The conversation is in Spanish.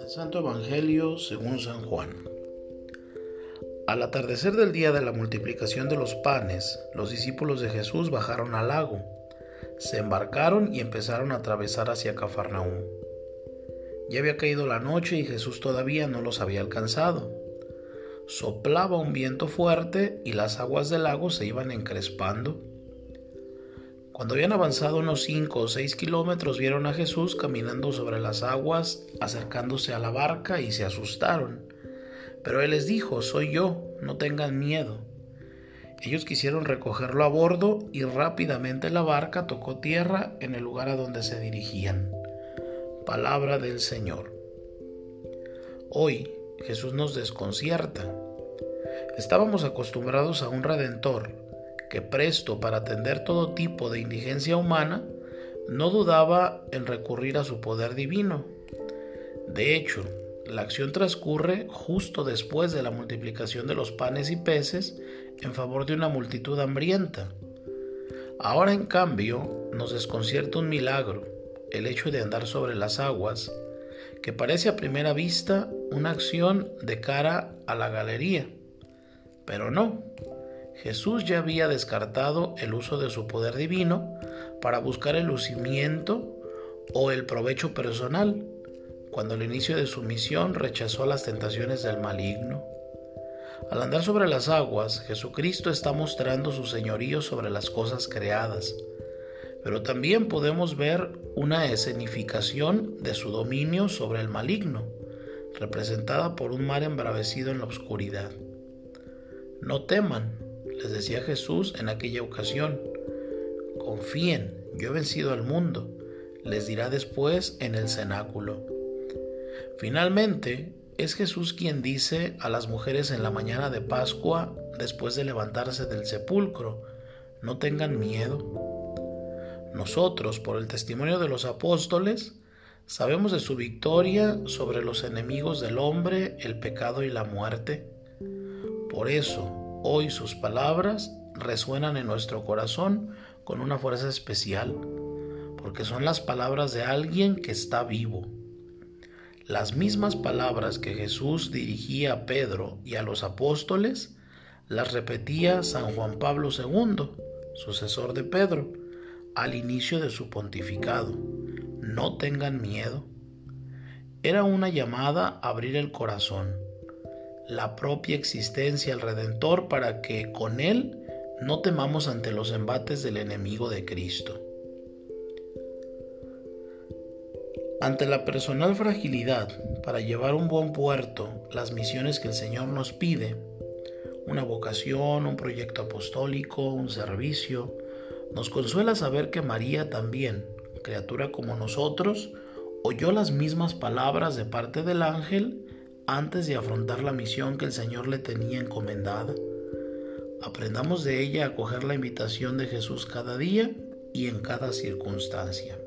El Santo Evangelio según San Juan. Al atardecer del día de la multiplicación de los panes, los discípulos de Jesús bajaron al lago, se embarcaron y empezaron a atravesar hacia Cafarnaúm. Ya había caído la noche y Jesús todavía no los había alcanzado. Soplaba un viento fuerte y las aguas del lago se iban encrespando. Cuando habían avanzado unos cinco o seis kilómetros vieron a Jesús caminando sobre las aguas, acercándose a la barca y se asustaron. Pero él les dijo, soy yo, no tengan miedo. Ellos quisieron recogerlo a bordo y rápidamente la barca tocó tierra en el lugar a donde se dirigían. Palabra del Señor. Hoy Jesús nos desconcierta. Estábamos acostumbrados a un redentor que presto para atender todo tipo de indigencia humana, no dudaba en recurrir a su poder divino. De hecho, la acción transcurre justo después de la multiplicación de los panes y peces en favor de una multitud hambrienta. Ahora en cambio nos desconcierta un milagro, el hecho de andar sobre las aguas, que parece a primera vista una acción de cara a la galería. Pero no, Jesús ya había descartado el uso de su poder divino para buscar el lucimiento o el provecho personal, cuando al inicio de su misión rechazó las tentaciones del maligno. Al andar sobre las aguas, Jesucristo está mostrando su señorío sobre las cosas creadas, pero también podemos ver una escenificación de su dominio sobre el maligno, representada por un mar embravecido en la oscuridad. No teman, les decía Jesús en aquella ocasión, confíen, yo he vencido al mundo, les dirá después en el cenáculo. Finalmente, es Jesús quien dice a las mujeres en la mañana de Pascua, después de levantarse del sepulcro, no tengan miedo, nosotros, por el testimonio de los apóstoles, sabemos de su victoria sobre los enemigos del hombre, el pecado y la muerte. Por eso, hoy sus palabras resuenan en nuestro corazón con una fuerza especial, porque son las palabras de alguien que está vivo. Las mismas palabras que Jesús dirigía a Pedro y a los apóstoles, las repetía San Juan Pablo II, sucesor de Pedro, al inicio de su pontificado. No tengan miedo. Era una llamada a abrir el corazón, la propia existencia al Redentor para que con Él no temamos ante los embates del enemigo de Cristo. Ante la personal fragilidad para llevar un buen puerto las misiones que el Señor nos pide, una vocación, un proyecto apostólico, un servicio, nos consuela saber que María también, criatura como nosotros, oyó las mismas palabras de parte del ángel antes de afrontar la misión que el Señor le tenía encomendada. Aprendamos de ella a acoger la invitación de Jesús cada día y en cada circunstancia.